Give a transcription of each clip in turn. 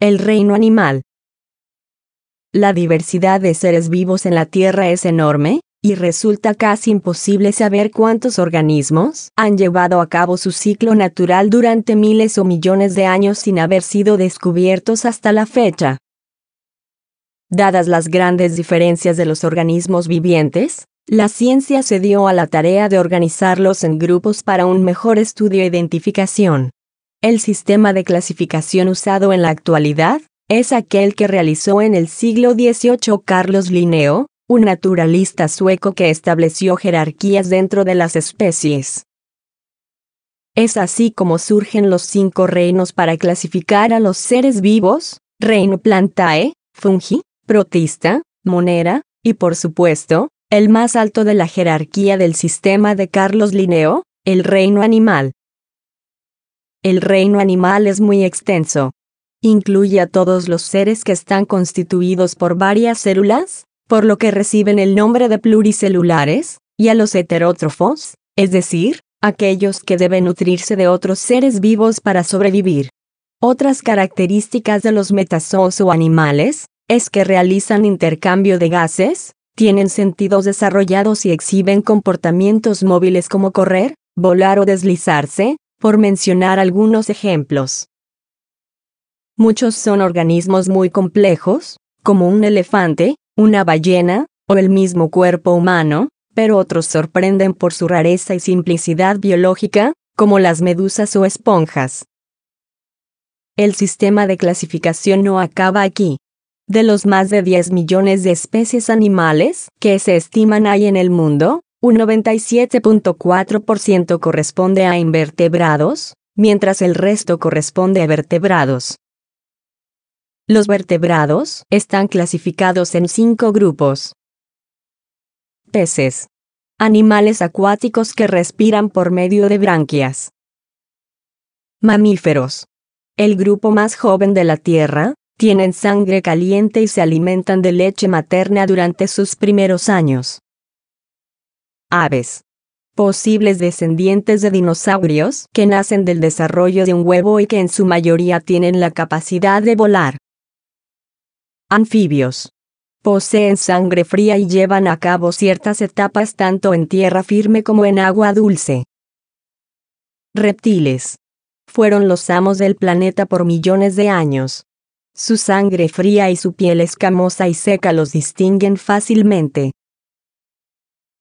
El reino animal. La diversidad de seres vivos en la Tierra es enorme, y resulta casi imposible saber cuántos organismos han llevado a cabo su ciclo natural durante miles o millones de años sin haber sido descubiertos hasta la fecha. Dadas las grandes diferencias de los organismos vivientes, la ciencia se dio a la tarea de organizarlos en grupos para un mejor estudio e identificación. El sistema de clasificación usado en la actualidad es aquel que realizó en el siglo XVIII Carlos Linneo, un naturalista sueco que estableció jerarquías dentro de las especies. Es así como surgen los cinco reinos para clasificar a los seres vivos, reino Plantae, Fungi, Protista, Monera, y por supuesto, el más alto de la jerarquía del sistema de Carlos Linneo, el reino animal. El reino animal es muy extenso. Incluye a todos los seres que están constituidos por varias células, por lo que reciben el nombre de pluricelulares, y a los heterótrofos, es decir, aquellos que deben nutrirse de otros seres vivos para sobrevivir. Otras características de los metazoos o animales, es que realizan intercambio de gases, tienen sentidos desarrollados y exhiben comportamientos móviles como correr, volar o deslizarse, por mencionar algunos ejemplos. Muchos son organismos muy complejos, como un elefante, una ballena, o el mismo cuerpo humano, pero otros sorprenden por su rareza y simplicidad biológica, como las medusas o esponjas. El sistema de clasificación no acaba aquí. De los más de 10 millones de especies animales que se estiman hay en el mundo, un 97.4% corresponde a invertebrados, mientras el resto corresponde a vertebrados. Los vertebrados están clasificados en cinco grupos. Peces. Animales acuáticos que respiran por medio de branquias. Mamíferos. El grupo más joven de la Tierra, tienen sangre caliente y se alimentan de leche materna durante sus primeros años. Aves. Posibles descendientes de dinosaurios que nacen del desarrollo de un huevo y que en su mayoría tienen la capacidad de volar. Anfibios. Poseen sangre fría y llevan a cabo ciertas etapas tanto en tierra firme como en agua dulce. Reptiles. Fueron los amos del planeta por millones de años. Su sangre fría y su piel escamosa y seca los distinguen fácilmente.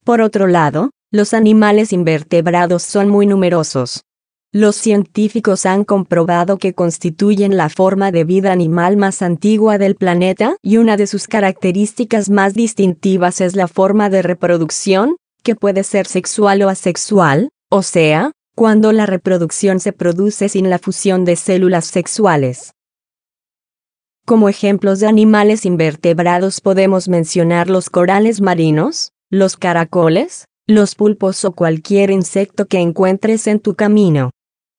Por otro lado, los animales invertebrados son muy numerosos. Los científicos han comprobado que constituyen la forma de vida animal más antigua del planeta y una de sus características más distintivas es la forma de reproducción, que puede ser sexual o asexual, o sea, cuando la reproducción se produce sin la fusión de células sexuales. Como ejemplos de animales invertebrados podemos mencionar los corales marinos, los caracoles, los pulpos o cualquier insecto que encuentres en tu camino.